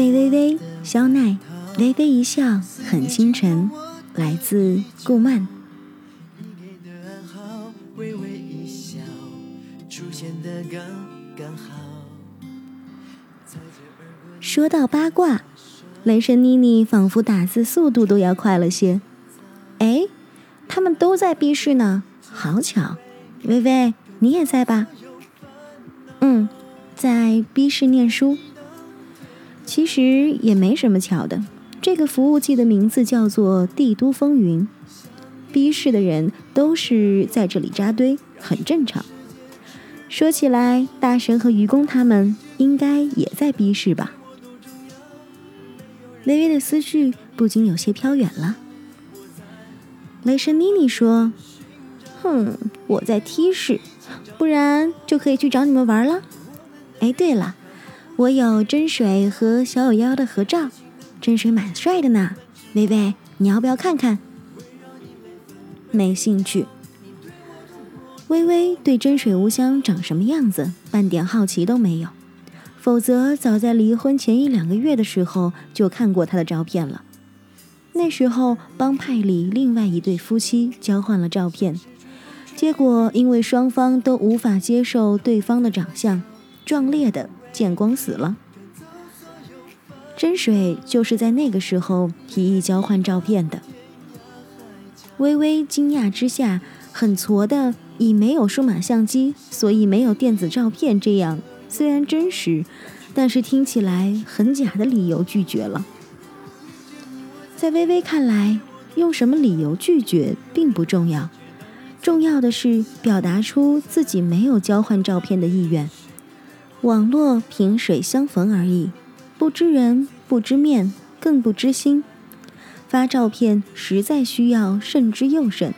贝微微、肖奈微微一笑，很倾城，来自顾漫。说到八卦，雷神妮妮仿佛打字速度都要快了些。哎，他们都在 B 室呢，好巧。微微，你也在吧？嗯，在 B 室念书。其实也没什么巧的，这个服务器的名字叫做《帝都风云》，B 市的人都是在这里扎堆，很正常。说起来，大神和愚公他们应该也在 B 市吧？微微的思绪不禁有些飘远了。雷神妮妮说：“哼，我在 T 市，不然就可以去找你们玩了。哎，对了。”我有真水和小有妖的合照，真水蛮帅的呢。微微，你要不要看看？没兴趣。微微对真水无香长什么样子半点好奇都没有，否则早在离婚前一两个月的时候就看过他的照片了。那时候帮派里另外一对夫妻交换了照片，结果因为双方都无法接受对方的长相，壮烈的。见光死了，真水就是在那个时候提议交换照片的。微微惊讶之下，很挫的以没有数码相机，所以没有电子照片这样虽然真实，但是听起来很假的理由拒绝了。在微微看来，用什么理由拒绝并不重要，重要的是表达出自己没有交换照片的意愿。网络萍水相逢而已，不知人，不知面，更不知心。发照片实在需要慎之又慎，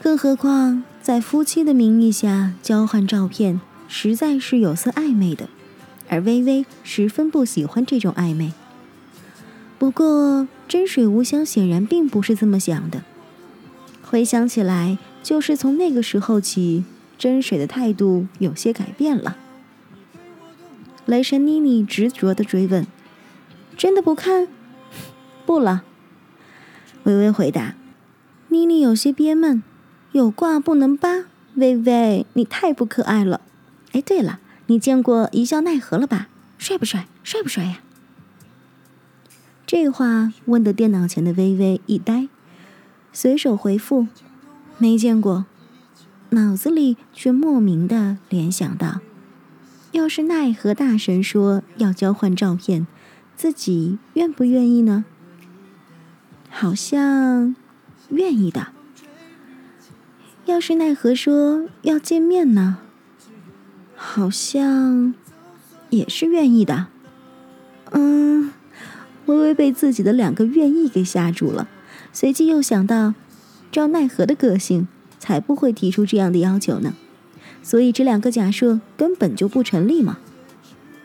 更何况在夫妻的名义下交换照片，实在是有色暧昧的。而微微十分不喜欢这种暧昧。不过真水无香显然并不是这么想的。回想起来，就是从那个时候起，真水的态度有些改变了。雷神妮妮执着的追问：“真的不看？不了。”微微回答。妮妮有些憋闷：“有挂不能扒。”微微，你太不可爱了。哎，对了，你见过一笑奈何了吧？帅不帅？帅不帅呀？这话问得电脑前的微微一呆，随手回复：“没见过。”脑子里却莫名的联想到。要是奈何大神说要交换照片，自己愿不愿意呢？好像愿意的。要是奈何说要见面呢？好像也是愿意的。嗯，微微被自己的两个愿意给吓住了，随即又想到，照奈何的个性，才不会提出这样的要求呢。所以这两个假设根本就不成立嘛。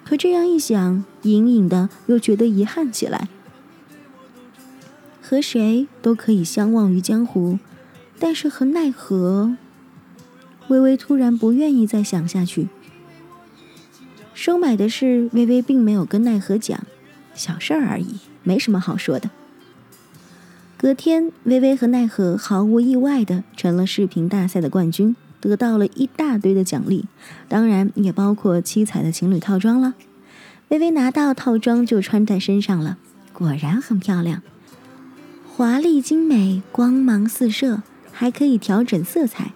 可这样一想，隐隐的又觉得遗憾起来。和谁都可以相忘于江湖，但是和奈何，微微突然不愿意再想下去。收买的事，微微并没有跟奈何讲，小事而已，没什么好说的。隔天，微微和奈何毫无意外的成了视频大赛的冠军。得到了一大堆的奖励，当然也包括七彩的情侣套装了。微微拿到套装就穿在身上了，果然很漂亮，华丽精美，光芒四射，还可以调整色彩，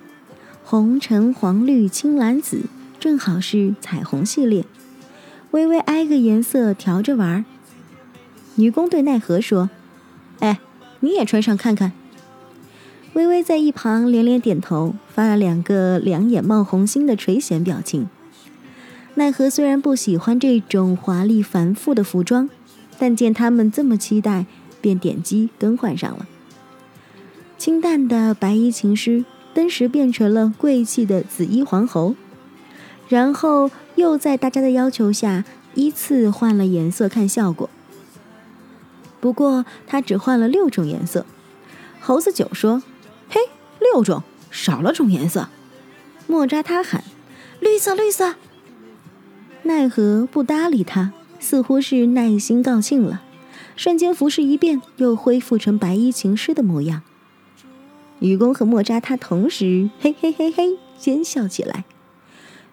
红橙黄绿青蓝紫，正好是彩虹系列。微微挨个颜色调着玩儿。女工对奈何说：“哎，你也穿上看看。”微微在一旁连连点头，发了两个两眼冒红星的垂涎表情。奈何虽然不喜欢这种华丽繁复的服装，但见他们这么期待，便点击更换上了。清淡的白衣琴师，登时变成了贵气的紫衣皇后，然后又在大家的要求下依次换了颜色看效果。不过他只换了六种颜色。猴子九说。嘿，六种少了种颜色，莫扎他喊：“绿色，绿色！”奈何不搭理他，似乎是耐心告罄了，瞬间服饰一变，又恢复成白衣琴师的模样。愚公和莫扎他同时嘿嘿嘿嘿奸笑起来。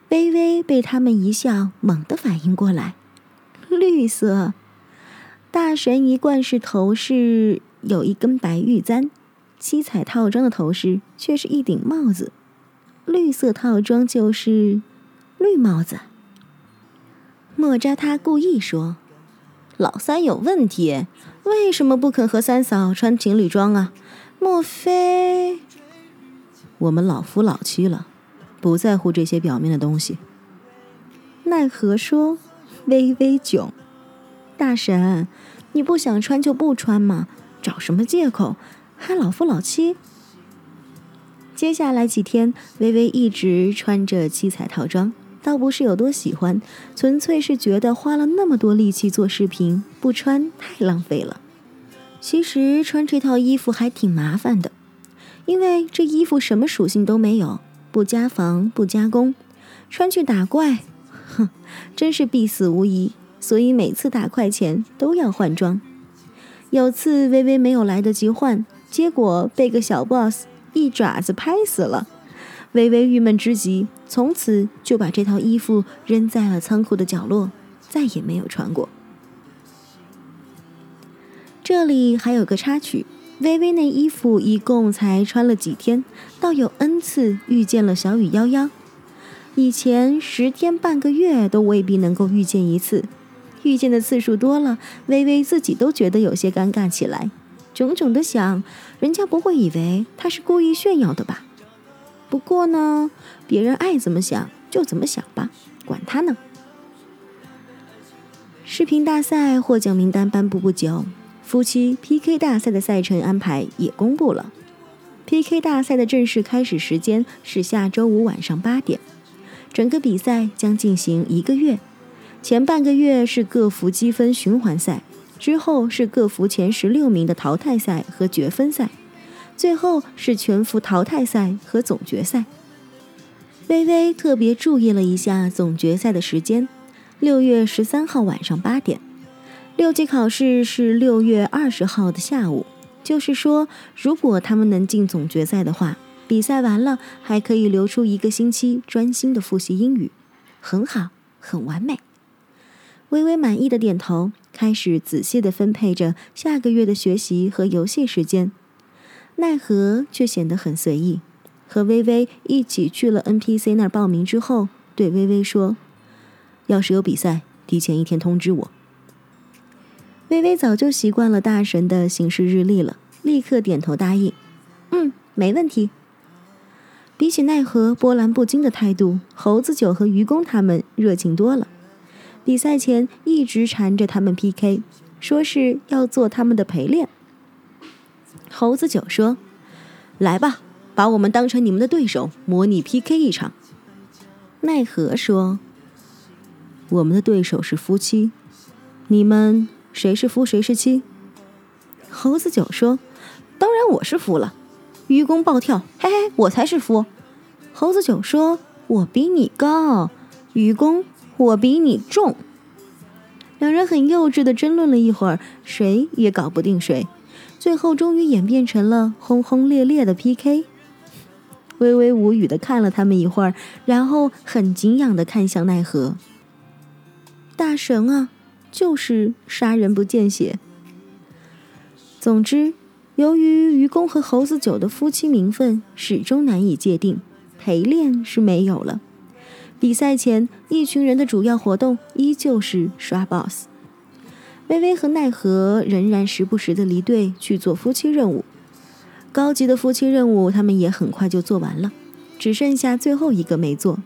微微被他们一笑，猛地反应过来，绿色。大神一贯是头饰有一根白玉簪，七彩套装的头饰却是一顶帽子，绿色套装就是绿帽子。莫扎他故意说：“老三有问题，为什么不肯和三嫂穿情侣装啊？莫非我们老夫老妻了，不在乎这些表面的东西？”奈何说：“微微囧，大神，你不想穿就不穿嘛，找什么借口？还老夫老妻？”接下来几天，微微一直穿着七彩套装。倒不是有多喜欢，纯粹是觉得花了那么多力气做视频，不穿太浪费了。其实穿这套衣服还挺麻烦的，因为这衣服什么属性都没有，不加防不加工，穿去打怪，哼，真是必死无疑。所以每次打怪前都要换装。有次微微没有来得及换，结果被个小 boss 一爪子拍死了。微微郁闷之极，从此就把这套衣服扔在了仓库的角落，再也没有穿过。这里还有个插曲：微微那衣服一共才穿了几天，倒有 N 次遇见了小雨夭夭。以前十天半个月都未必能够遇见一次，遇见的次数多了，微微自己都觉得有些尴尬起来，种种的想，人家不会以为他是故意炫耀的吧？不过呢，别人爱怎么想就怎么想吧，管他呢。视频大赛获奖名单颁布不久，夫妻 PK 大赛的赛程安排也公布了。PK 大赛的正式开始时间是下周五晚上八点，整个比赛将进行一个月。前半个月是各服积分循环赛，之后是各服前十六名的淘汰赛和决分赛。最后是全服淘汰赛和总决赛。微微特别注意了一下总决赛的时间，六月十三号晚上八点。六级考试是六月二十号的下午，就是说，如果他们能进总决赛的话，比赛完了还可以留出一个星期专心的复习英语，很好，很完美。微微满意的点头，开始仔细的分配着下个月的学习和游戏时间。奈何却显得很随意，和微微一起去了 NPC 那儿报名之后，对微微说：“要是有比赛，提前一天通知我。”微微早就习惯了大神的行事日历了，立刻点头答应：“嗯，没问题。”比起奈何波澜不惊的态度，猴子九和愚公他们热情多了。比赛前一直缠着他们 PK，说是要做他们的陪练。猴子九说：“来吧，把我们当成你们的对手，模拟 PK 一场。”奈何说：“我们的对手是夫妻，你们谁是夫谁是妻？”猴子九说：“当然我是夫了。”愚公暴跳：“嘿嘿，我才是夫！”猴子九说：“我比你高。”愚公：“我比你重。”两人很幼稚的争论了一会儿，谁也搞不定谁。最后终于演变成了轰轰烈烈的 PK。微微无语的看了他们一会儿，然后很敬仰的看向奈何。大神啊，就是杀人不见血。总之，由于愚公和猴子九的夫妻名分始终难以界定，陪练是没有了。比赛前，一群人的主要活动依旧是刷 BOSS。微微和奈何仍然时不时的离队去做夫妻任务，高级的夫妻任务他们也很快就做完了，只剩下最后一个没做，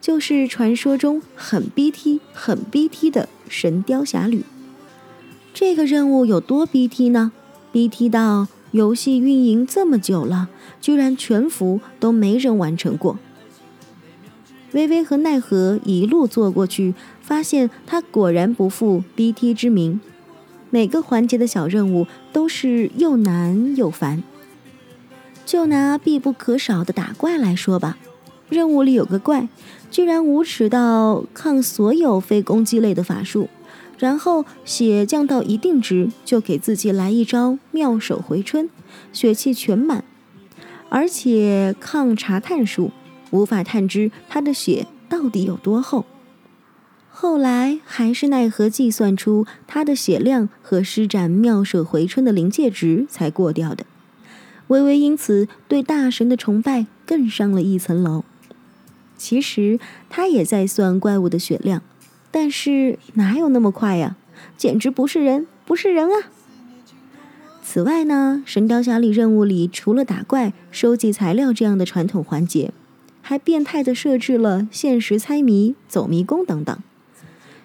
就是传说中很 BT 很 BT 的《神雕侠侣》。这个任务有多 BT 呢？BT 到游戏运营这么久了，居然全服都没人完成过。微微和奈何一路做过去，发现他果然不负 BT 之名。每个环节的小任务都是又难又烦。就拿必不可少的打怪来说吧，任务里有个怪，居然无耻到抗所有非攻击类的法术，然后血降到一定值，就给自己来一招妙手回春，血气全满，而且抗查探术，无法探知他的血到底有多厚。后来还是奈何计算出他的血量和施展妙手回春的临界值才过掉的。微微因此对大神的崇拜更上了一层楼。其实他也在算怪物的血量。但是哪有那么快呀？简直不是人，不是人啊！此外呢，《神雕侠侣》任务里除了打怪、收集材料这样的传统环节，还变态的设置了限时猜谜、走迷宫等等，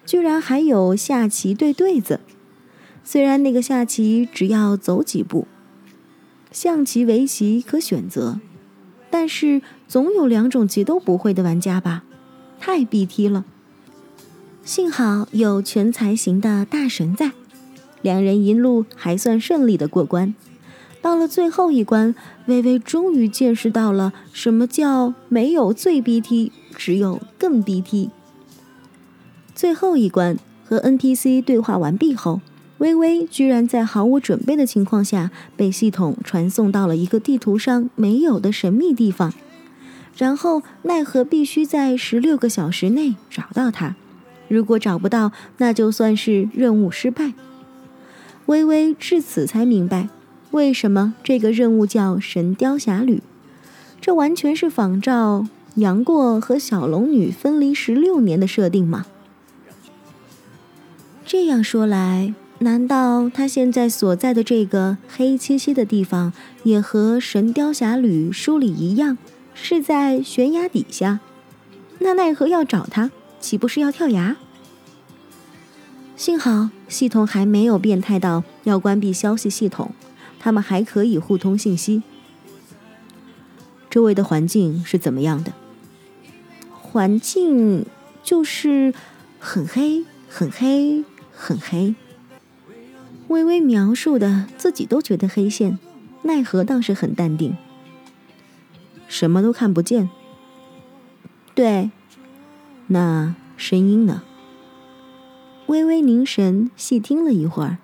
居然还有下棋对对子。虽然那个下棋只要走几步，象棋、围棋可选择，但是总有两种棋都不会的玩家吧？太 BT 了。幸好有全才型的大神在，两人一路还算顺利的过关。到了最后一关，微微终于见识到了什么叫没有最 BT，只有更 BT。最后一关和 NPC 对话完毕后，微微居然在毫无准备的情况下被系统传送到了一个地图上没有的神秘地方，然后奈何必须在十六个小时内找到它。如果找不到，那就算是任务失败。微微至此才明白，为什么这个任务叫《神雕侠侣》，这完全是仿照杨过和小龙女分离十六年的设定吗？这样说来，难道他现在所在的这个黑漆漆的地方，也和《神雕侠侣》书里一样，是在悬崖底下？那奈何要找他？岂不是要跳崖？幸好系统还没有变态到要关闭消息系统，他们还可以互通信息。周围的环境是怎么样的？环境就是很黑，很黑，很黑。微微描述的自己都觉得黑线，奈何倒是很淡定。什么都看不见。对。那声音呢？微微凝神细听了一会儿，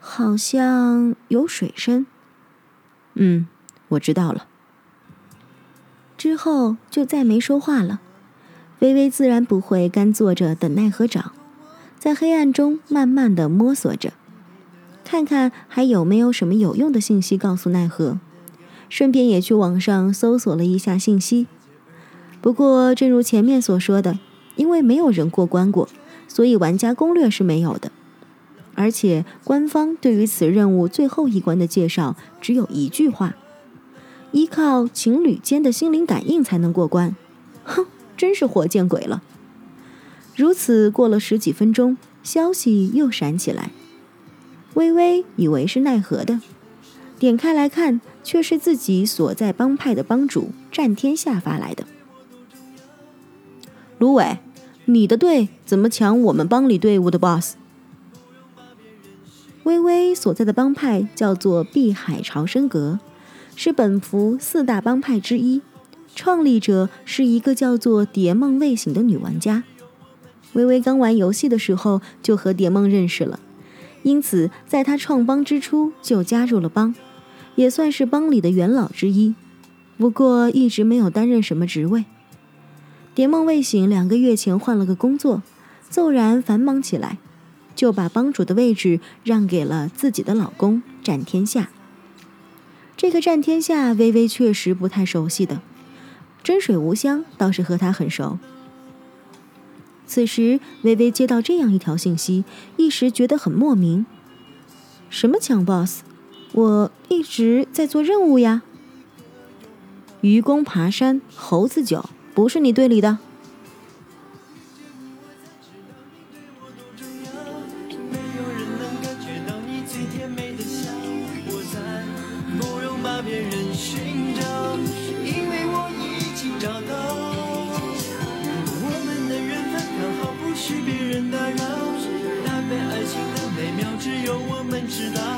好像有水声。嗯，我知道了。之后就再没说话了。微微自然不会干坐着等奈何找，在黑暗中慢慢的摸索着，看看还有没有什么有用的信息告诉奈何，顺便也去网上搜索了一下信息。不过，正如前面所说的，因为没有人过关过，所以玩家攻略是没有的。而且，官方对于此任务最后一关的介绍只有一句话：“依靠情侣间的心灵感应才能过关。”哼，真是活见鬼了！如此过了十几分钟，消息又闪起来，微微以为是奈何的，点开来看，却是自己所在帮派的帮主战天下发来的。芦苇，你的队怎么抢我们帮里队伍的 boss？微微所在的帮派叫做碧海潮生阁，是本服四大帮派之一。创立者是一个叫做蝶梦未醒的女玩家。微微刚玩游戏的时候就和蝶梦认识了，因此在她创帮之初就加入了帮，也算是帮里的元老之一。不过一直没有担任什么职位。蝶梦未醒，两个月前换了个工作，骤然繁忙起来，就把帮主的位置让给了自己的老公战天下。这个战天下，微微确实不太熟悉的，真水无香倒是和他很熟。此时，微微接到这样一条信息，一时觉得很莫名：什么抢 boss？我一直在做任务呀。愚公爬山，猴子酒。不是你队里的。知道。